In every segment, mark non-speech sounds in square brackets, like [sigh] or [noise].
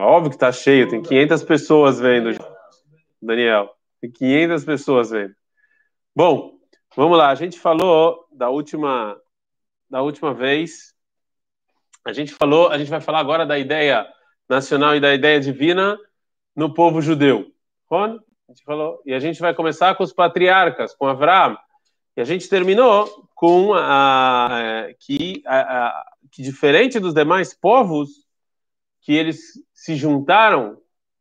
Óbvio que está cheio, tem 500 pessoas vendo, Daniel. Tem 500 pessoas vendo. Bom, vamos lá. A gente falou da última, da última vez. A gente falou, a gente vai falar agora da ideia nacional e da ideia divina no povo judeu. Ron? A gente falou. E a gente vai começar com os patriarcas, com Abraão. E a gente terminou com a, que, a, a, que diferente dos demais povos, que eles se juntaram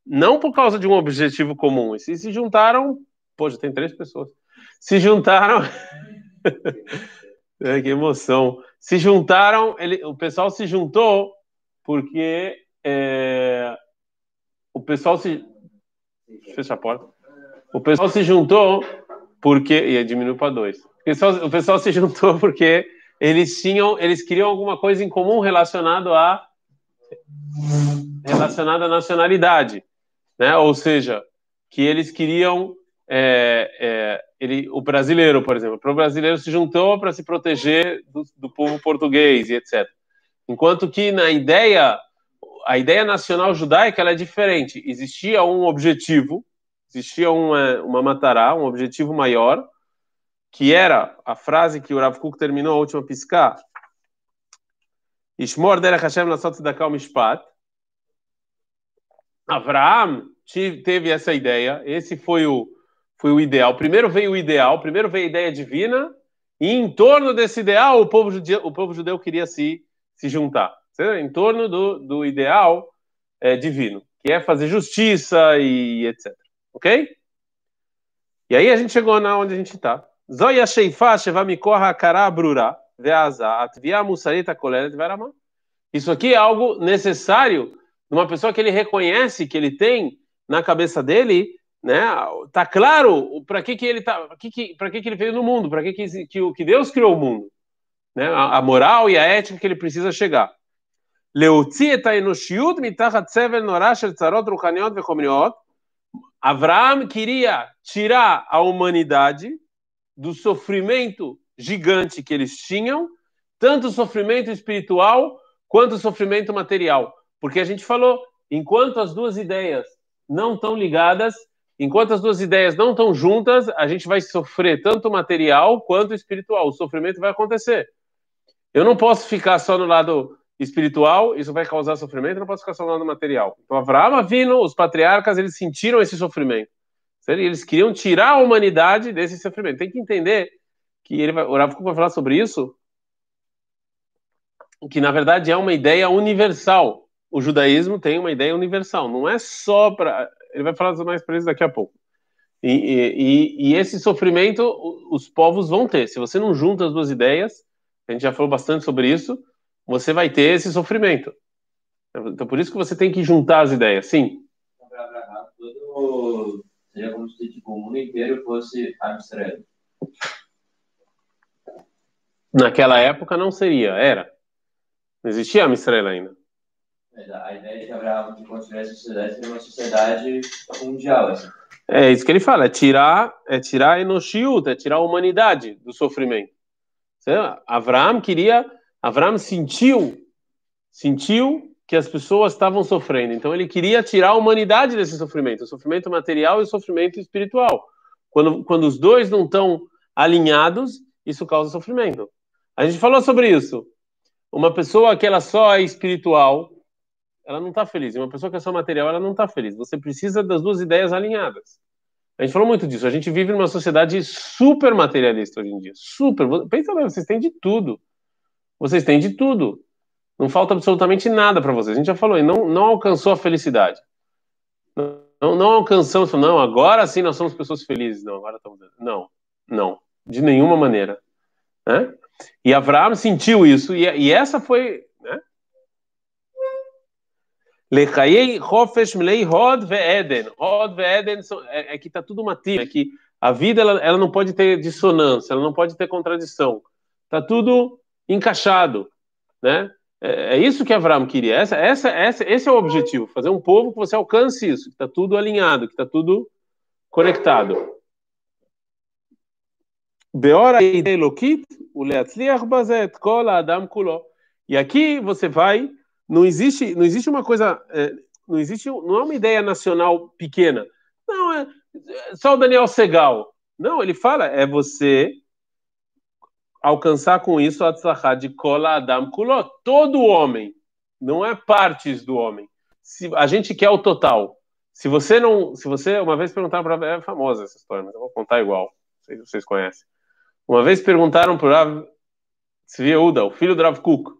não por causa de um objetivo comum, e se juntaram, poxa, tem três pessoas, se juntaram, [laughs] é, que emoção, se juntaram, ele, o pessoal se juntou porque é, o pessoal se, fecha a porta, o pessoal se juntou porque, e diminuiu para dois, o pessoal, o pessoal se juntou porque eles tinham, eles queriam alguma coisa em comum relacionado a relacionado à nacionalidade né? Ou seja, que eles queriam é, é, ele, o brasileiro, por exemplo, o brasileiro se juntou para se proteger do, do, povo português e etc. Enquanto que na ideia, a ideia nacional judaica ela é diferente. Existia um objetivo, existia uma, uma matará, um objetivo maior, que era a frase que o Rav Kuk terminou a última piscar. Ishmor derech Hashem lasot tzedakah mishpat, Abraão teve essa ideia, esse foi o, foi o ideal. Primeiro veio o ideal, primeiro veio a ideia divina, e em torno desse ideal o povo judeu, o povo judeu queria se, se juntar. Em torno do, do ideal é, divino, que é fazer justiça e etc. Ok? E aí a gente chegou na onde a gente está. Zoya Sheifa Sheva Mikoha Kara Brura Veaza Atvia Musarita Kolenet Verama. Isso aqui é algo necessário numa pessoa que ele reconhece que ele tem na cabeça dele, né? Tá claro para que que ele tá, para que que, para que que ele veio no mundo, para que que, que que Deus criou o mundo, né? A, a, moral e a ética que ele precisa chegar. להוציא את האנושיות מתחת סבל נורא של צרות רוחניות וחומריות. Abraão queria tirar a humanidade do sofrimento gigante que eles tinham, tanto sofrimento espiritual quanto sofrimento material. Porque a gente falou, enquanto as duas ideias não estão ligadas, enquanto as duas ideias não estão juntas, a gente vai sofrer tanto material quanto espiritual. O sofrimento vai acontecer. Eu não posso ficar só no lado espiritual, isso vai causar sofrimento, eu não posso ficar só no lado material. Então, Abraão vindo, os patriarcas, eles sentiram esse sofrimento. Eles queriam tirar a humanidade desse sofrimento. Tem que entender que ele vai, o vai falar sobre isso, que na verdade é uma ideia universal o judaísmo tem uma ideia universal, não é só para. Ele vai falar mais para isso daqui a pouco. E, e, e, esse sofrimento os povos vão ter. Se você não junta as duas ideias, a gente já falou bastante sobre isso, você vai ter esse sofrimento. Então, por isso que você tem que juntar as ideias, sim. Todo... Seria como se o mundo inteiro fosse Amsterdã. Naquela época não seria, era. Não existia Amsterdã ainda. A ideia de Abraão de construir a sociedade seria uma sociedade mundial. Assim. É isso que ele fala, é tirar, é tirar a enoshiut, é tirar a humanidade do sofrimento. Abraão queria, Abraão sentiu, sentiu que as pessoas estavam sofrendo, então ele queria tirar a humanidade desse sofrimento, o sofrimento material e o sofrimento espiritual. Quando, quando os dois não estão alinhados, isso causa sofrimento. A gente falou sobre isso. Uma pessoa que ela só é espiritual, ela não está feliz. E uma pessoa que é só material, ela não está feliz. Você precisa das duas ideias alinhadas. A gente falou muito disso. A gente vive numa sociedade super materialista hoje em dia. Super. Pensa bem, vocês têm de tudo. Vocês têm de tudo. Não falta absolutamente nada para vocês. A gente já falou, e não, não alcançou a felicidade. Não, não alcançamos, não, agora sim nós somos pessoas felizes. Não, agora estamos. Não, não, de nenhuma maneira. Né? E Abraão sentiu isso, e, e essa foi Lechayei Hofesh Mlei Hod Ve'eden. Hod Ve'eden é, é que está tudo matinho, é que a vida ela, ela não pode ter dissonância, ela não pode ter contradição. Está tudo encaixado, né? É, é, isso que Abraão queria. Essa, essa, essa, esse é o objetivo, fazer um povo que você alcance isso, que está tudo alinhado, que está tudo conectado. O Adam. E aqui você vai não existe, não existe uma coisa. Não existe, não é uma ideia nacional pequena. Não, é só o Daniel Segal. Não, ele fala, é você alcançar com isso a tzlachá de kola adam kulot, todo homem, não é partes do homem. Se, a gente quer o total. Se você não, se você uma vez perguntaram para é famosa essa história, mas eu vou contar igual, não sei se vocês conhecem. Uma vez perguntaram para o Rav Tzvi o filho do Rav Kuk,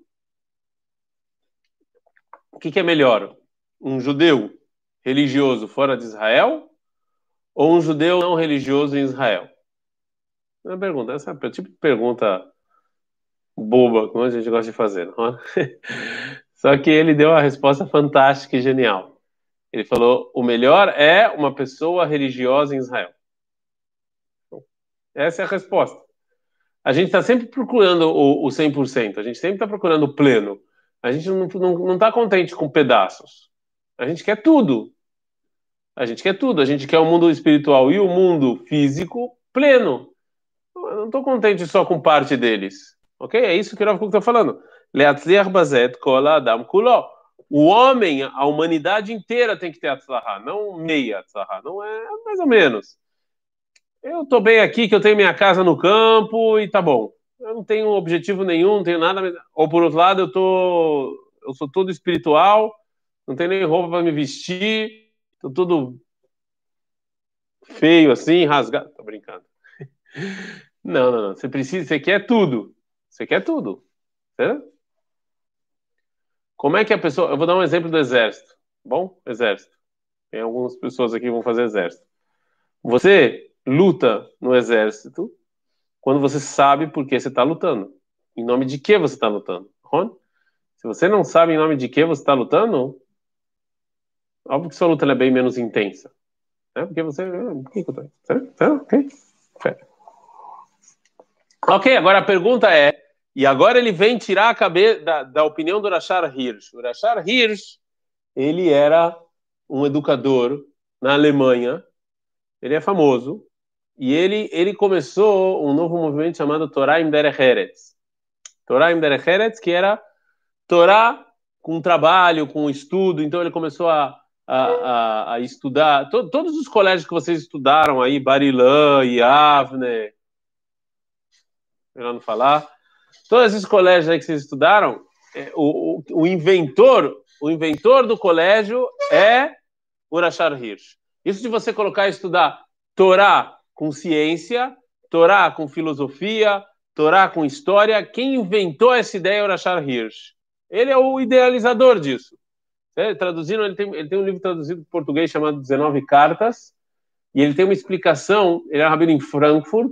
o que, que é melhor, um judeu religioso fora de Israel ou um judeu não religioso em Israel? É uma pergunta, essa é tipo de pergunta boba, como a gente gosta de fazer. É? [laughs] Só que ele deu uma resposta fantástica e genial. Ele falou: o melhor é uma pessoa religiosa em Israel. Essa é a resposta. A gente está sempre procurando o, o 100%, a gente sempre está procurando o pleno. A gente não está tá contente com pedaços. A gente quer tudo. A gente quer tudo. A gente quer o mundo espiritual e o mundo físico pleno. Eu não estou contente só com parte deles. Ok? É isso que o Rav está falando. O homem, a humanidade inteira tem que ter atzlahá, não meia atzlahá. Não é mais ou menos. Eu estou bem aqui, que eu tenho minha casa no campo e tá bom. Eu não tenho objetivo nenhum, não tenho nada. Ou por outro lado, eu tô, eu sou todo espiritual, não tenho nem roupa para me vestir, tô todo feio assim, rasgado. Tô brincando. [laughs] Não, não, não. Você precisa, você quer tudo. Você quer tudo. Certo? Como é que a pessoa. Eu vou dar um exemplo do exército. Bom? Exército. Tem algumas pessoas aqui que vão fazer exército. Você luta no exército quando você sabe por que você está lutando. Em nome de que você está lutando? Ron? Se você não sabe em nome de que você está lutando, óbvio que sua luta é bem menos intensa. Né? Porque você. Por que, eu tô... Certo? Ok. Ok, agora a pergunta é. E agora ele vem tirar a cabeça da, da opinião do Rashar Hirsch. O Rashar Hirsch, ele era um educador na Alemanha, ele é famoso, e ele, ele começou um novo movimento chamado Torah im Derech Eretz. Torah im Derech Eretz, que era Torá com trabalho, com estudo. Então ele começou a, a, a, a estudar. To, todos os colégios que vocês estudaram aí, Barilã, Yavne, melhor não falar, todos esses colégios aí que vocês estudaram, é, o, o, o inventor, o inventor do colégio é Urashar Hirsch. Isso de você colocar e estudar Torá com ciência, Torá com filosofia, Torá com história. Quem inventou essa ideia é o Rashar Hirsch. Ele é o idealizador disso. É, traduzindo, ele tem, ele tem um livro traduzido em português chamado 19 Cartas, e ele tem uma explicação, ele é rabino em Frankfurt,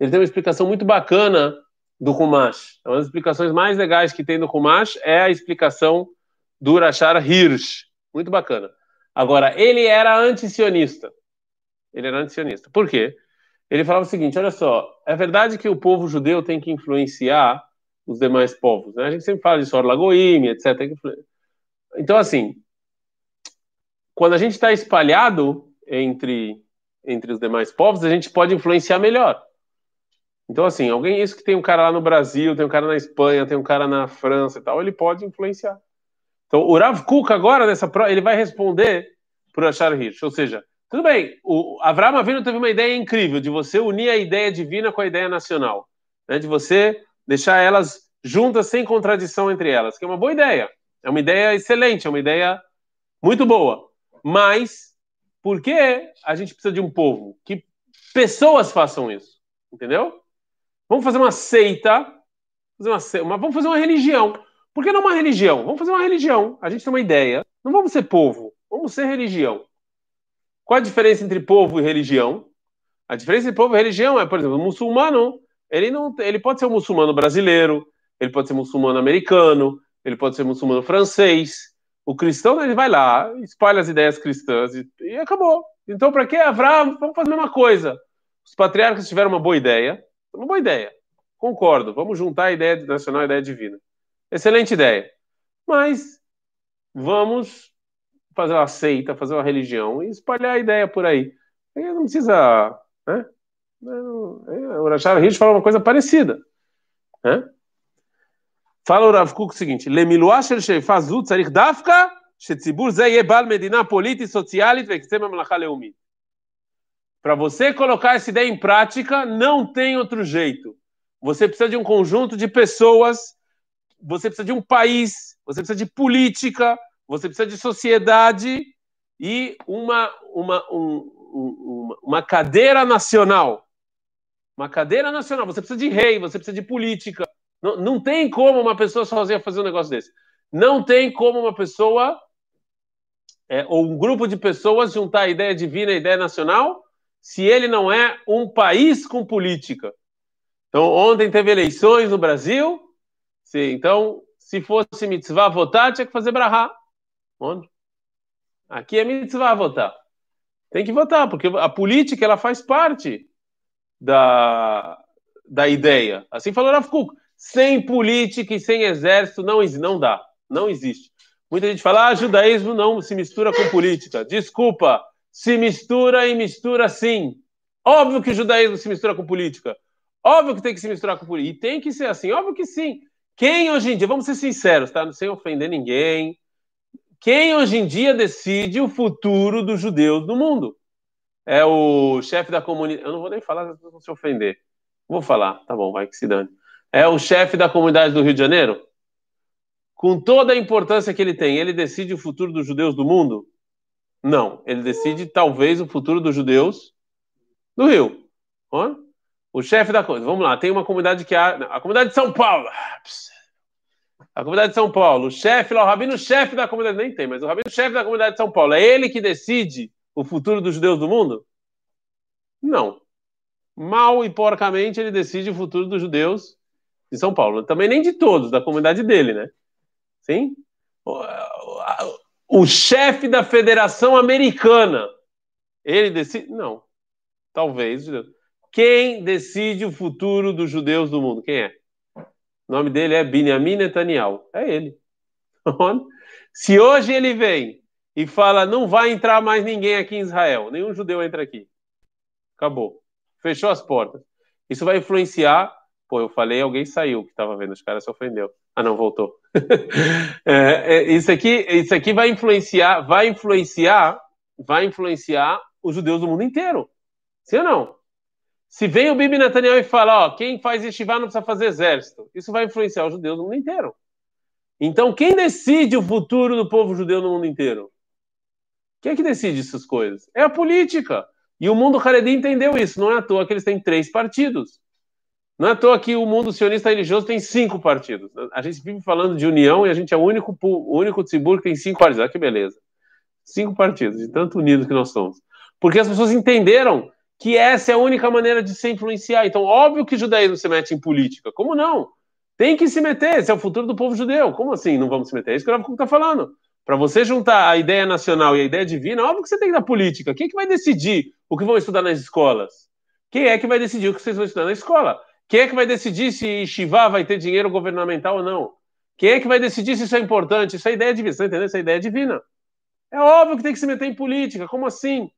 ele tem uma explicação muito bacana do Humash. É uma das explicações mais legais que tem do Humash é a explicação do Rashar Hirsch. Muito bacana. Agora, ele era antisionista. Ele era antisionista. Por quê? Ele falava o seguinte: olha só, é verdade que o povo judeu tem que influenciar os demais povos, né? A gente sempre fala de Sor Lagoim, etc. Então, assim, quando a gente está espalhado entre, entre os demais povos, a gente pode influenciar melhor. Então, assim, alguém, isso que tem um cara lá no Brasil, tem um cara na Espanha, tem um cara na França e tal, ele pode influenciar. Então, o Rav Kuk agora, nessa ele vai responder para o Achar Hirsch, ou seja, tudo bem, o Avraham Avinu teve uma ideia incrível de você unir a ideia divina com a ideia nacional, né? de você deixar elas juntas sem contradição entre elas, que é uma boa ideia, é uma ideia excelente, é uma ideia muito boa. Mas por que a gente precisa de um povo? Que pessoas façam isso, entendeu? Vamos fazer uma seita, fazer uma, seita, vamos fazer uma religião. Por que não uma religião? Vamos fazer uma religião. A gente tem uma ideia. Não vamos ser povo, vamos ser religião. Qual a diferença entre povo e religião? A diferença entre povo e religião é, por exemplo, o muçulmano, ele não, ele pode ser um muçulmano brasileiro, ele pode ser muçulmano americano, ele pode ser muçulmano francês. O cristão, ele vai lá, espalha as ideias cristãs e, e acabou. Então, para que Avraham? Vamos fazer a mesma coisa. Os patriarcas tiveram uma boa ideia, uma boa ideia. Concordo, vamos juntar a ideia nacional e a ideia divina. Excelente ideia. Mas vamos fazer uma seita, fazer uma religião e espalhar a ideia por aí. Aí não precisa. Né? O Rachar Hirsch fala uma coisa parecida. Né? Fala o Rav Kuk o seguinte: Lemiluasher Shefazu Tzarik Dafka Shetzibur Ze Medina Politi Socialit Vexem Leumi. Para você colocar essa ideia em prática, não tem outro jeito. Você precisa de um conjunto de pessoas, você precisa de um país, você precisa de política, você precisa de sociedade e uma, uma, um, uma cadeira nacional. Uma cadeira nacional. Você precisa de rei, você precisa de política. Não, não tem como uma pessoa sozinha fazer um negócio desse. Não tem como uma pessoa é, ou um grupo de pessoas juntar a ideia divina e a ideia nacional se ele não é um país com política. Então, ontem teve eleições no Brasil. Sim, então, se fosse mitzvah votar, tinha que fazer brahá. Onde? Aqui é mitzvah votar. Tem que votar, porque a política ela faz parte da, da ideia. Assim falou Rav Kuk. Sem política e sem exército não, não dá. Não existe. Muita gente fala, ah, judaísmo não se mistura com política. Desculpa, se mistura e mistura sim. Óbvio que o judaísmo se mistura com política. Óbvio que tem que se misturar com política. E tem que ser assim, óbvio que sim. Quem hoje em dia, vamos ser sinceros, tá? Sem ofender ninguém. Quem hoje em dia decide o futuro dos judeus no mundo? É o chefe da comunidade. Eu não vou nem falar, vão se ofender. Vou falar, tá bom, vai que se dane. É o chefe da comunidade do Rio de Janeiro? com toda a importância que ele tem, ele decide o futuro dos judeus do mundo? Não, ele decide talvez o futuro dos judeus do Rio. O chefe da coisa, vamos lá, tem uma comunidade que a, a comunidade de São Paulo. A comunidade de São Paulo, o chefe lá, o rabino chefe da comunidade, nem tem, mas o rabino chefe da comunidade de São Paulo, é ele que decide o futuro dos judeus do mundo? Não. Mal e porcamente ele decide o futuro dos judeus de São Paulo. Também nem de todos, da comunidade dele, né? Sim? O, o chefe da Federação Americana, ele decide? Não. Talvez. Quem decide o futuro dos judeus do mundo? Quem é? O nome dele é Benjamin Netanyahu. É ele. [laughs] Se hoje ele vem e fala, não vai entrar mais ninguém aqui em Israel, nenhum judeu entra aqui. Acabou. Fechou as portas. Isso vai influenciar. Pô, eu falei, alguém saiu que estava vendo, os caras se ofendeu. Ah, não, voltou. [laughs] é, é, isso aqui, isso aqui vai influenciar, vai influenciar, vai influenciar os judeus do mundo inteiro. Sim ou não? Se vem o Bibi Netanyahu e fala, ó, quem faz yeshiva não precisa fazer exército, isso vai influenciar os judeus do mundo inteiro. Então, quem decide o futuro do povo judeu no mundo inteiro? Quem é que decide essas coisas? É a política. E o mundo Haredi entendeu isso. Não é à toa que eles têm três partidos. Não é à toa que o mundo sionista religioso tem cinco partidos. A gente vive falando de união e a gente é o único, o único tzibur que tem cinco partidos. Olha que beleza. Cinco partidos, de tanto unidos que nós somos. Porque as pessoas entenderam que essa é a única maneira de se influenciar. Então, óbvio que o judaísmo se mete em política. Como não? Tem que se meter. Esse é o futuro do povo judeu. Como assim não vamos se meter? É isso que o Rav está falando. Para você juntar a ideia nacional e a ideia divina, óbvio que você tem que dar política. Quem é que vai decidir o que vão estudar nas escolas? Quem é que vai decidir o que vocês vão estudar na escola? Quem é que vai decidir se Shiva vai ter dinheiro governamental ou não? Quem é que vai decidir se isso é importante? Isso é ideia divina, você tá entendendo? Isso é ideia divina. É óbvio que tem que se meter em política. Como assim?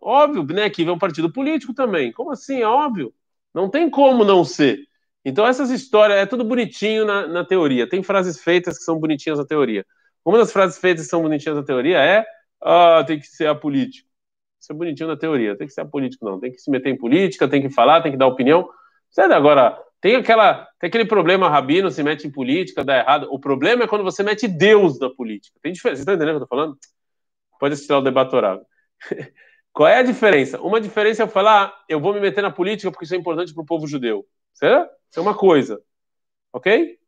Óbvio, né? Que é um partido político também. Como assim? É óbvio. Não tem como não ser. Então, essas histórias, é tudo bonitinho na, na teoria. Tem frases feitas que são bonitinhas na teoria. Uma das frases feitas que são bonitinhas na teoria é: ah, tem que ser apolítico. Isso é bonitinho na teoria. Tem que ser apolítico, não. Tem que se meter em política, tem que falar, tem que dar opinião. Certo? Agora, tem, aquela, tem aquele problema, rabino se mete em política, dá errado. O problema é quando você mete Deus na política. Tem diferença. Você está entendendo o que eu estou falando? Pode assistir o debate. [laughs] Qual é a diferença? Uma diferença é eu falar, eu vou me meter na política porque isso é importante para o povo judeu. Certo? Isso é uma coisa. Ok?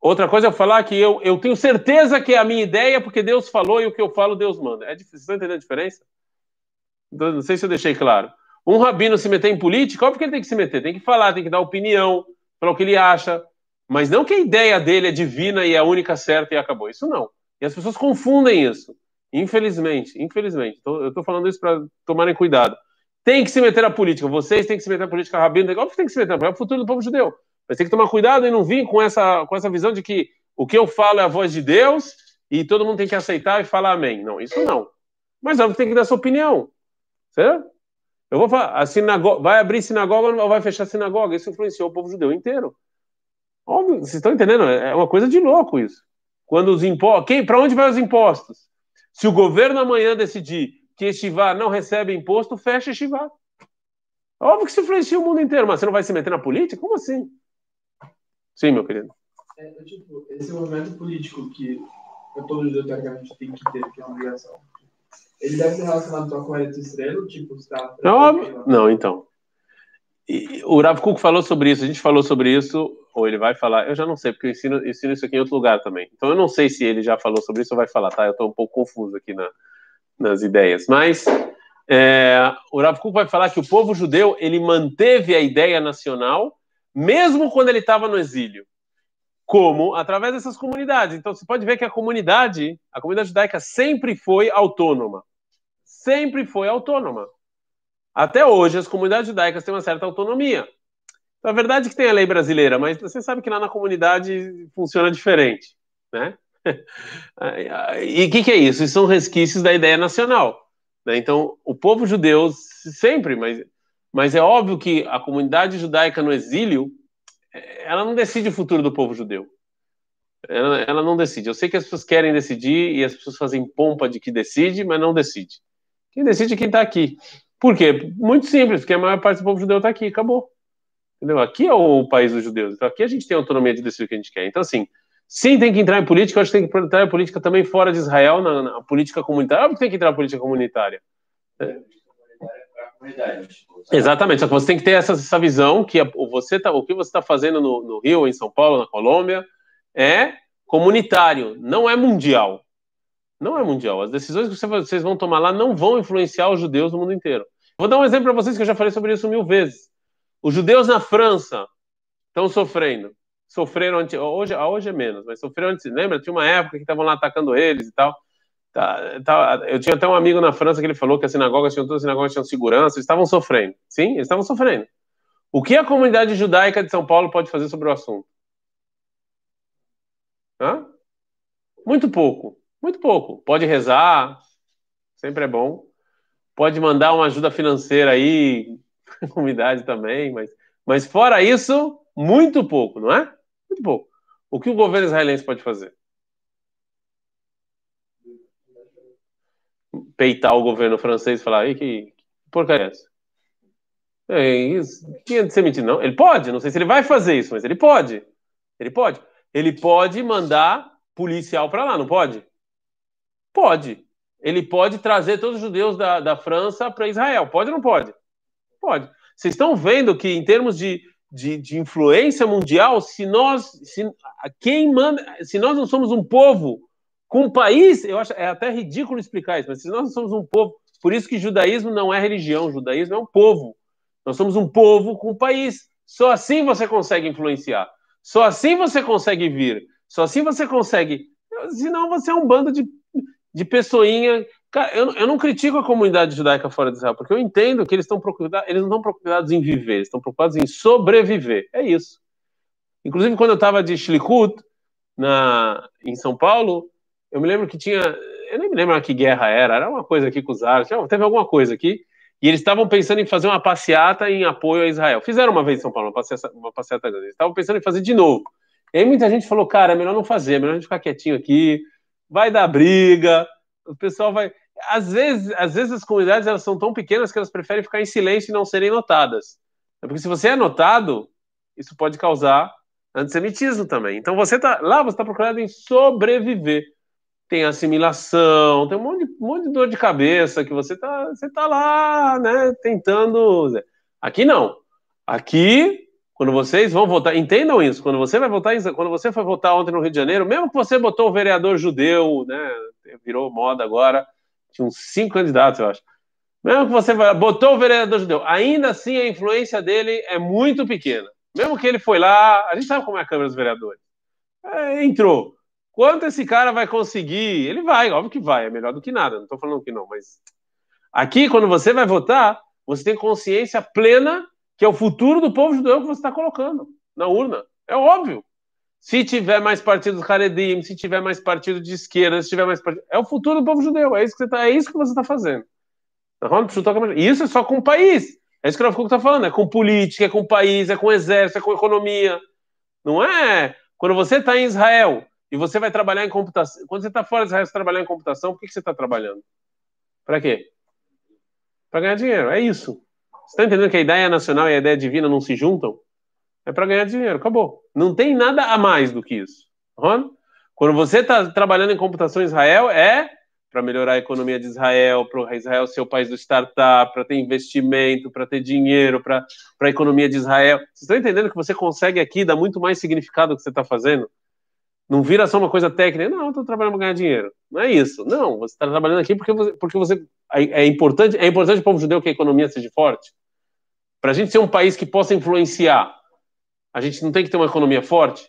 Outra coisa é eu falar que eu, eu tenho certeza que é a minha ideia porque Deus falou e o que eu falo, Deus manda. É difícil. Vocês estão entendendo a diferença? Não sei se eu deixei claro. Um rabino se meter em política, óbvio que ele tem que se meter, tem que falar, tem que dar opinião, falar o que ele acha, mas não que a ideia dele é divina e é a única certa e acabou. Isso não. E as pessoas confundem isso. Infelizmente, infelizmente. Então, eu estou falando isso para tomarem cuidado. Tem que se meter na política. Vocês têm que se meter na política, rabino. Óbvio que tem que se meter na política. É o futuro do povo judeu. Mas tem que tomar cuidado e não vir com essa, com essa visão de que o que eu falo é a voz de Deus e todo mundo tem que aceitar e falar amém. Não, isso não. Mas óbvio que tem que dar sua opinião. Certo? Eu vou falar, a sinagoga, vai abrir sinagoga ou vai fechar sinagoga? Isso influenciou o povo judeu inteiro. Óbvio, vocês estão entendendo? É uma coisa de louco isso. Quando os impostos. Para onde vai os impostos? Se o governo amanhã decidir que Estivá não recebe imposto, fecha Estivá. Óbvio que isso influencia o mundo inteiro, mas você não vai se meter na política? Como assim? Sim, meu querido. É, tipo, esse movimento político que todo judeu teoricamente tem que ter, que é uma obrigação. Ele deve ser relacionado só com a estrela, tipo, está. Não, não, então. E, o Rav Kuk falou sobre isso, a gente falou sobre isso, ou ele vai falar, eu já não sei, porque eu ensino, ensino isso aqui em outro lugar também. Então eu não sei se ele já falou sobre isso ou vai falar, tá? Eu estou um pouco confuso aqui na, nas ideias. Mas é, o Rav Kuk vai falar que o povo judeu ele manteve a ideia nacional mesmo quando ele estava no exílio. Como? Através dessas comunidades. Então você pode ver que a comunidade, a comunidade judaica sempre foi autônoma. Sempre foi autônoma. Até hoje as comunidades judaicas têm uma certa autonomia. Então, a verdade é que tem a lei brasileira, mas você sabe que lá na comunidade funciona diferente, né? [laughs] E o que, que, é isso? Isso são resquícios da ideia nacional. Né? Então, o povo judeu sempre, mas, mas é óbvio que a comunidade judaica no exílio, ela não decide o futuro do povo judeu. Ela, ela não decide. Eu sei que as pessoas querem decidir e as pessoas fazem pompa de que decide, mas não decide. Quem decide é quem está aqui. Por quê? Muito simples, porque a maior parte do povo judeu está aqui, acabou. Entendeu? Aqui é o país dos judeus. Então aqui a gente tem autonomia de decidir o que a gente quer. Então, assim, sim, tem que entrar em política, eu acho que tem que entrar em política também fora de Israel, na, na política comunitária. Óbvio que tem que entrar na política comunitária. É. Exatamente, só que você tem que ter essa, essa visão que você tá, o que você está fazendo no, no Rio, em São Paulo, na Colômbia, é comunitário, não é mundial. Não é mundial. As decisões que vocês vão tomar lá não vão influenciar os judeus no mundo inteiro. Vou dar um exemplo para vocês que eu já falei sobre isso mil vezes. Os judeus na França estão sofrendo. Sofreram antes, hoje, hoje é menos, mas sofreram antes. Lembra? Tinha uma época que estavam lá atacando eles e tal. Tá, tá, eu tinha até um amigo na França que ele falou que as sinagogas tinham todas as sinagogas tinham segurança, eles estavam sofrendo. Sim, eles estavam sofrendo. O que a comunidade judaica de São Paulo pode fazer sobre o assunto? Hã? Muito pouco. Muito pouco. Pode rezar, sempre é bom. Pode mandar uma ajuda financeira aí, [laughs] comunidade também, mas, mas fora isso, muito pouco, não é? Muito pouco. O que o governo israelense pode fazer? Peitar o governo francês e falar, aí que, porcaria é essa? É isso. Que antissemita, não? Ele pode, não sei se ele vai fazer isso, mas ele pode. Ele pode. Ele pode mandar policial para lá, não pode? Pode. Ele pode trazer todos os judeus da, da França para Israel. Pode ou não pode? Pode. Vocês estão vendo que, em termos de, de, de influência mundial, se nós. Se, quem manda. Se nós não somos um povo com um país, eu acho é até ridículo explicar isso, mas se nós não somos um povo. Por isso que judaísmo não é religião, judaísmo é um povo. Nós somos um povo com um país. Só assim você consegue influenciar. Só assim você consegue vir. Só assim você consegue. Senão você é um bando de de pessoinha. Cara, eu, eu não critico a comunidade judaica fora de Israel, porque eu entendo que eles estão preocupados, eles não estão preocupados em viver, eles estão preocupados em sobreviver. É isso. Inclusive, quando eu estava de Shlikut, na, em São Paulo, eu me lembro que tinha. Eu nem me lembro que guerra era, era uma coisa aqui com os árabes, teve alguma coisa aqui, e eles estavam pensando em fazer uma passeata em apoio a Israel. Fizeram uma vez em São Paulo, uma passeata, uma passeata grande. Eles estavam pensando em fazer de novo. E aí muita gente falou, cara, é melhor não fazer, é melhor a gente ficar quietinho aqui, vai dar briga, o pessoal vai. Às vezes, às vezes as comunidades elas são tão pequenas que elas preferem ficar em silêncio e não serem notadas. É porque se você é notado, isso pode causar antissemitismo também. Então você tá lá, você está procurando em sobreviver. Tem assimilação, tem um monte, de, um monte de dor de cabeça que você tá, você tá lá, né, tentando. Aqui não. Aqui quando vocês vão votar, entendam isso, quando você vai votar, quando você foi votar ontem no Rio de Janeiro, mesmo que você botou o vereador judeu, né, virou moda agora, tinha uns cinco candidatos, eu acho. Mesmo que você botou o vereador judeu, ainda assim a influência dele é muito pequena. Mesmo que ele foi lá, a gente sabe como é a Câmara dos Vereadores. É, entrou. Quanto esse cara vai conseguir? Ele vai, óbvio que vai, é melhor do que nada, não estou falando que não, mas aqui, quando você vai votar, você tem consciência plena que é o futuro do povo judeu que você está colocando na urna. É óbvio. Se tiver mais partidos Haredim, se tiver mais partido de esquerda, se tiver mais partido. É o futuro do povo judeu. É isso que você está é tá fazendo. Isso é só com o país. É isso que o está falando. É com política, é com o país, é com o exército, é com economia. Não é. Quando você está em Israel, e você vai trabalhar em computação. Quando você está fora de Israel, você trabalhar em computação, por que, que você está trabalhando? Para quê? Para ganhar dinheiro. É isso. Você está entendendo que a ideia nacional e a ideia divina não se juntam? É para ganhar dinheiro, acabou. Não tem nada a mais do que isso. Uhum? Quando você está trabalhando em computação em Israel, é para melhorar a economia de Israel, para Israel ser o país do startup, para ter investimento, para ter dinheiro, para a economia de Israel. Vocês estão entendendo que você consegue aqui dar muito mais significado ao que você está fazendo? Não vira só uma coisa técnica. Não, estou trabalhando para ganhar dinheiro. Não é isso. Não, você está trabalhando aqui porque você, porque você é, é importante. É importante para o povo judeu que a economia seja forte. Para a gente ser um país que possa influenciar, a gente não tem que ter uma economia forte.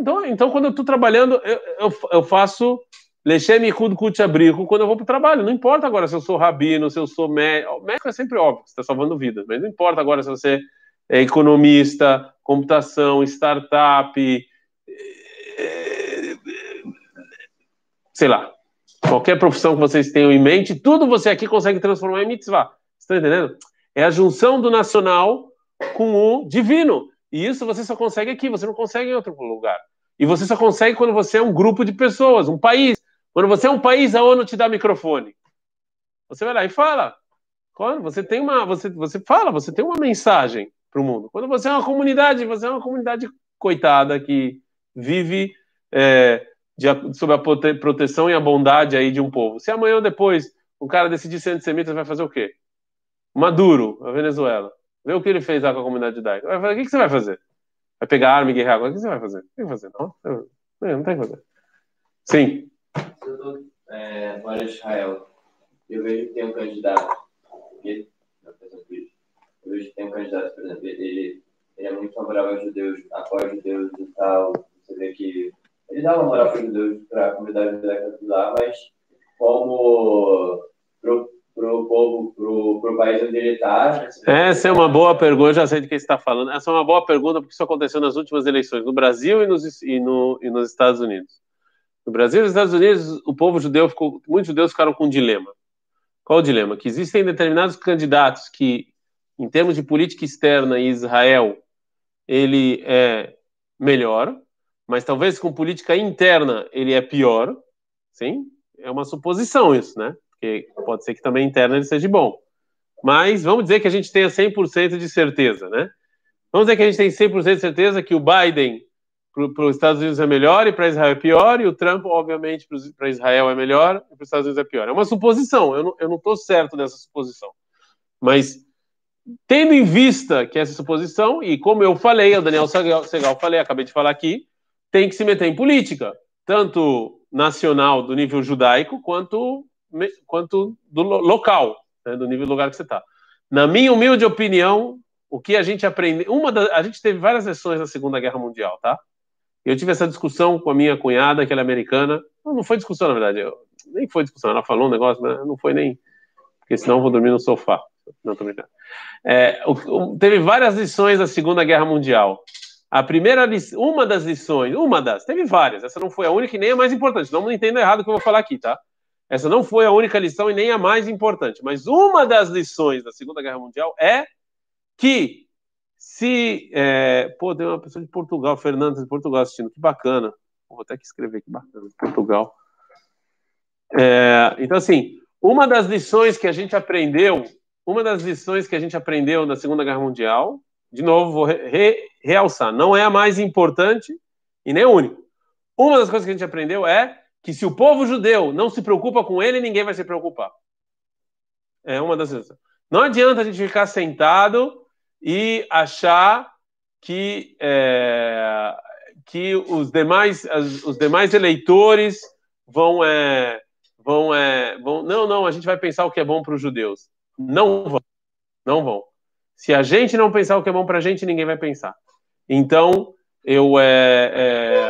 Então, então quando eu estou trabalhando, eu, eu, eu faço Lechem Ikud Kutchabrico quando eu vou para o trabalho. Não importa agora se eu sou rabino, se eu sou médico. Médico é sempre óbvio, você está salvando vidas, mas não importa agora se você é economista, computação, startup, sei lá, qualquer profissão que vocês tenham em mente, tudo você aqui consegue transformar em mitzvah. Estão entendendo? É a junção do nacional com o divino. E isso você só consegue aqui, você não consegue em outro lugar. E você só consegue quando você é um grupo de pessoas, um país. Quando você é um país, a ONU te dá microfone. Você vai lá e fala. Quando você tem uma, você, você fala, você tem uma mensagem para o mundo. Quando você é uma comunidade, você é uma comunidade coitada que vive é, de, sob a proteção e a bondade aí de um povo. Se amanhã ou depois um cara decidir ser antissemita, vai fazer o quê? Maduro, a Venezuela. Vê o que ele fez lá com a comunidade judaica. Vai fazer, o que, que você vai fazer? Vai pegar arma e guerrear agora? O que você vai fazer? Não tem que fazer, não. Não, tem que fazer. Sim. Eu estou é, fora de Israel. Eu vejo que tem um candidato. Que, eu vejo que tem um candidato, por exemplo, ele, ele é muito favorável aos judeus, apoia os judeus e tal. Você vê que ele dá uma moral para os judeus, para a comunidade judaica lá, mas como pro, pro povo, pro, pro país onde ele está. Essa é uma boa pergunta, eu já sei de quem está falando. Essa é uma boa pergunta, porque isso aconteceu nas últimas eleições, no Brasil e nos, e no, e nos Estados Unidos. No Brasil e nos Estados Unidos, o povo judeu ficou, muitos judeus ficaram com um dilema. Qual o dilema? Que existem determinados candidatos que, em termos de política externa em Israel, ele é melhor, mas talvez com política interna ele é pior, sim? É uma suposição isso, né? Porque pode ser que também interna ele seja bom. Mas vamos dizer que a gente tenha 100% de certeza, né? Vamos dizer que a gente tem 100% de certeza que o Biden para os Estados Unidos é melhor e para Israel é pior, e o Trump, obviamente, para Israel é melhor e para os Estados Unidos é pior. É uma suposição, eu não estou certo dessa suposição. Mas, tendo em vista que essa suposição, e como eu falei, o Daniel Segal, Segal falei, acabei de falar aqui, tem que se meter em política, tanto nacional, do nível judaico, quanto, quanto do local, né, do nível do lugar que você está. Na minha humilde opinião, o que a gente aprende, uma da, a gente teve várias lições na Segunda Guerra Mundial, tá? Eu tive essa discussão com a minha cunhada, que ela é americana. Não, não foi discussão, na verdade. Eu, nem foi discussão. Ela falou um negócio, mas não foi nem. Porque senão eu vou dormir no sofá. Não, tô brincando. É, o, o, teve várias lições da Segunda Guerra Mundial. A primeira lição, uma das lições, uma das, teve várias, essa não foi a única e nem a mais importante, não me entenda errado o que eu vou falar aqui, tá? Essa não foi a única lição e nem a mais importante, mas uma das lições da Segunda Guerra Mundial é que se. É, pô, tem uma pessoa de Portugal, Fernandes de Portugal assistindo, que bacana. Vou até que escrever que bacana, Portugal. É, então, assim, uma das lições que a gente aprendeu, uma das lições que a gente aprendeu na Segunda Guerra Mundial de novo, vou re, realçar, não é a mais importante e nem a única. Uma das coisas que a gente aprendeu é que se o povo judeu não se preocupa com ele, ninguém vai se preocupar. É uma das coisas. Não adianta a gente ficar sentado e achar que, é, que os, demais, os demais eleitores vão, é, vão, é, vão. Não, não, a gente vai pensar o que é bom para os judeus. Não vão. Não vão. Se a gente não pensar o que é bom para a gente, ninguém vai pensar. Então, eu, é, é,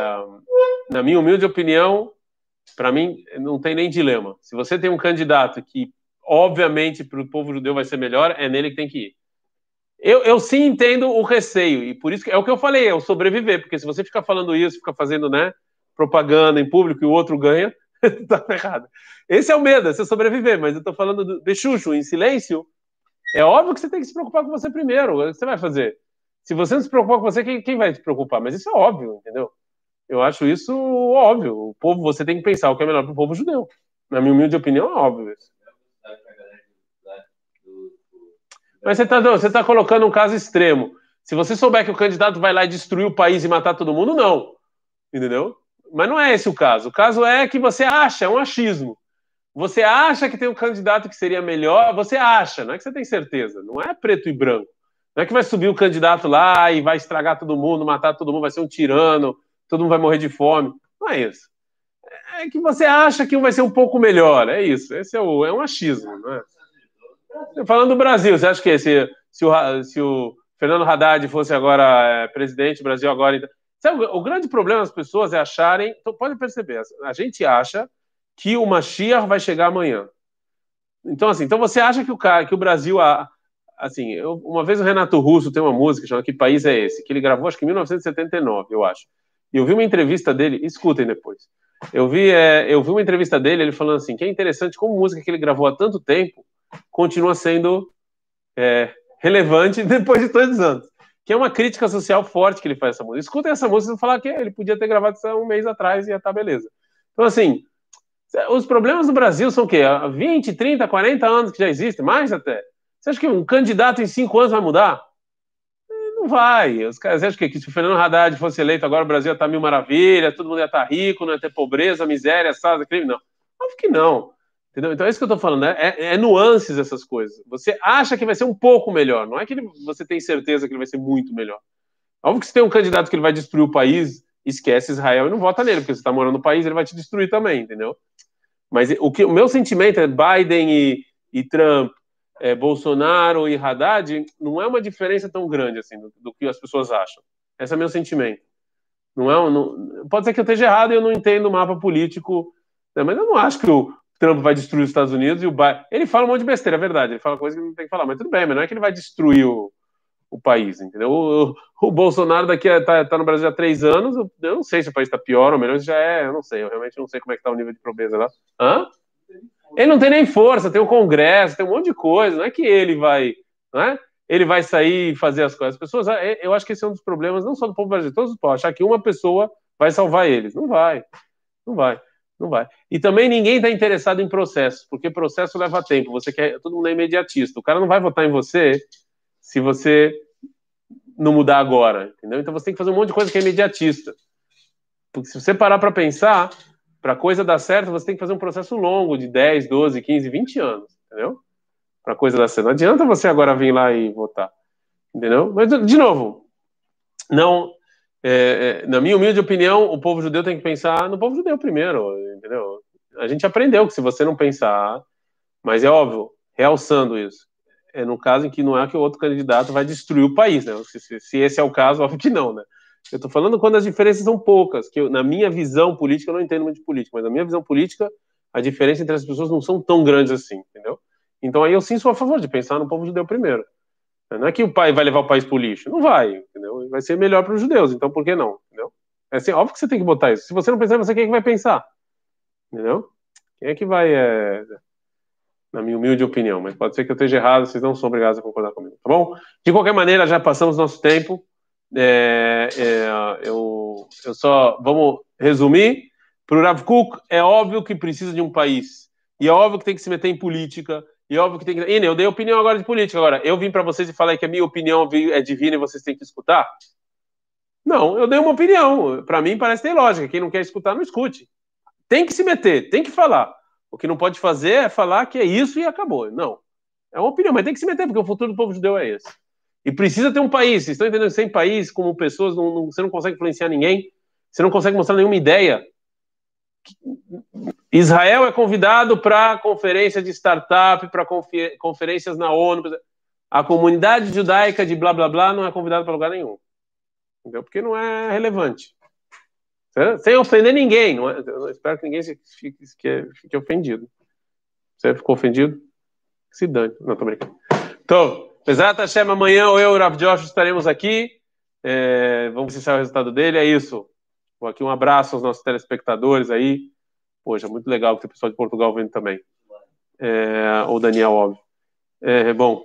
na minha humilde opinião, para mim, não tem nem dilema. Se você tem um candidato que, obviamente, para o povo judeu vai ser melhor, é nele que tem que ir. Eu, eu sim entendo o receio, e por isso que é o que eu falei, é o sobreviver, porque se você ficar falando isso, ficar fazendo né, propaganda em público e o outro ganha, [laughs] tá errado. Esse é o medo, é você sobreviver, mas eu estou falando de bechucho, em silêncio, é óbvio que você tem que se preocupar com você primeiro. O que você vai fazer? Se você não se preocupar com você, quem, quem vai se preocupar? Mas isso é óbvio, entendeu? Eu acho isso óbvio. O povo, você tem que pensar o que é melhor para o povo judeu. Na minha humilde opinião, é óbvio isso. Mas você está você tá colocando um caso extremo. Se você souber que o candidato vai lá e destruir o país e matar todo mundo, não. Entendeu? Mas não é esse o caso. O caso é que você acha, é um achismo. Você acha que tem um candidato que seria melhor, você acha, não é que você tem certeza. Não é preto e branco. Não é que vai subir o candidato lá e vai estragar todo mundo, matar todo mundo, vai ser um tirano, todo mundo vai morrer de fome. Não é isso. É que você acha que um vai ser um pouco melhor. É isso. Esse é, o, é um achismo. Não é? Falando do Brasil, você acha que se, se, o, se o Fernando Haddad fosse agora é, presidente, o Brasil agora. Então, sabe, o grande problema das pessoas é acharem. Então, pode perceber, a gente acha que o Mashiach vai chegar amanhã. Então, assim, então você acha que o, cara, que o Brasil. Assim, eu, uma vez o Renato Russo tem uma música chamada Que País é Esse? Que ele gravou, acho que em 1979, eu acho. Eu vi uma entrevista dele, escutem depois. Eu vi, é, eu vi uma entrevista dele, ele falando assim, que é interessante como música que ele gravou há tanto tempo continua sendo é, relevante [laughs] depois de todos os anos. Que é uma crítica social forte que ele faz essa música. Escutem essa música e falar que ele podia ter gravado isso um mês atrás e ia estar tá beleza. Então, assim, os problemas do Brasil são o quê? 20, 30, 40 anos que já existem, mais até. Você acha que um candidato em cinco anos vai mudar? Não vai. Os caras acham que, que se o Fernando Haddad fosse eleito agora, o Brasil ia estar tá mil maravilhas, todo mundo ia estar tá rico, não ia ter pobreza, miséria, assada, crime. Não. Óbvio que não. Entendeu? Então é isso que eu estou falando, né? É, é, nuances essas coisas. Você acha que vai ser um pouco melhor, não é que ele, você tem certeza que ele vai ser muito melhor. Óbvio que se tem um candidato que ele vai destruir o país, esquece Israel e não vota nele, porque você está morando no país, ele vai te destruir também, entendeu? Mas o, que, o meu sentimento é Biden e, e Trump, é, Bolsonaro e Haddad, não é uma diferença tão grande assim do, do que as pessoas acham. Esse é o meu sentimento. Não é, não, pode ser que eu esteja errado e eu não entendo o mapa político, né, mas eu não acho que o Trump vai destruir os Estados Unidos e o Biden. Ele fala um monte de besteira, é verdade. Ele fala coisa que não tem que falar, mas tudo bem, mas não é que ele vai destruir o, o país, entendeu? O, o Bolsonaro daqui está tá no Brasil há três anos, eu não sei se o país está pior ou melhor, já é, eu não sei, eu realmente não sei como é que está o nível de pobreza lá. Hã? Ele não tem nem força, tem o um Congresso, tem um monte de coisa, não é que ele vai, não é? Ele vai sair e fazer as coisas. As pessoas, é, eu acho que esse é um dos problemas, não só do povo brasileiro, todos os povos, achar que uma pessoa vai salvar eles. Não vai, não vai, não vai. E também ninguém está interessado em processo, porque processo leva tempo. Você quer, todo mundo é imediatista. O cara não vai votar em você se você não mudar agora, entendeu? Então você tem que fazer um monte de coisa que é imediatista. Porque se você parar para pensar, para coisa dar certo, você tem que fazer um processo longo de 10, 12, 15, 20 anos, entendeu? Para coisa dar certo. Não adianta você agora vir lá e votar, entendeu? Mas, de novo, não. É, é, na minha humilde opinião, o povo judeu tem que pensar no povo judeu primeiro, entendeu? A gente aprendeu que se você não pensar, mas é óbvio, realçando isso, é no caso em que não é que o outro candidato vai destruir o país, né? Se, se, se esse é o caso, [laughs] óbvio que não, né? Eu estou falando quando as diferenças são poucas, que eu, na minha visão política, eu não entendo muito de política, mas na minha visão política, a diferença entre as pessoas não são tão grandes assim, entendeu? Então aí eu sim sou a favor de pensar no povo judeu primeiro. Não é que o pai vai levar o país para o lixo, não vai, entendeu? Vai ser melhor para os judeus, então por que não, entendeu? É assim, óbvio que você tem que botar isso. Se você não pensar você, quem é que vai pensar? Entendeu? Quem é que vai é na minha humilde opinião, mas pode ser que eu esteja errado, vocês não são obrigados a concordar comigo, tá bom? De qualquer maneira, já passamos nosso tempo. É, é, eu, eu só vamos resumir. Para o Rav Kuk, é óbvio que precisa de um país. E é óbvio que tem que se meter em política. E é óbvio que tem que. Ine, eu dei opinião agora de política. Agora, eu vim para vocês e falei que a minha opinião é divina e vocês têm que escutar? Não, eu dei uma opinião. Para mim parece ter lógica. Quem não quer escutar, não escute. Tem que se meter, tem que falar. O que não pode fazer é falar que é isso e acabou. Não. É uma opinião, mas tem que se meter, porque o futuro do povo judeu é esse. E precisa ter um país. Vocês estão entendendo? Sem país, como pessoas, não, não, você não consegue influenciar ninguém, você não consegue mostrar nenhuma ideia. Israel é convidado para conferência de startup, para conferências na ONU. A comunidade judaica de blá blá blá não é convidada para lugar nenhum. Entendeu? Porque não é relevante. Sem ofender ninguém. É, espero que ninguém fique, fique ofendido. Você ficou ofendido? Se dane. Não, tô brincando. Então, Bezerra Hashem, amanhã eu e o Rav Josh estaremos aqui. É, vamos é o resultado dele. É isso. Vou aqui um abraço aos nossos telespectadores aí. Poxa, muito legal que o pessoal de Portugal vendo também. É, o Daniel, óbvio. É, bom,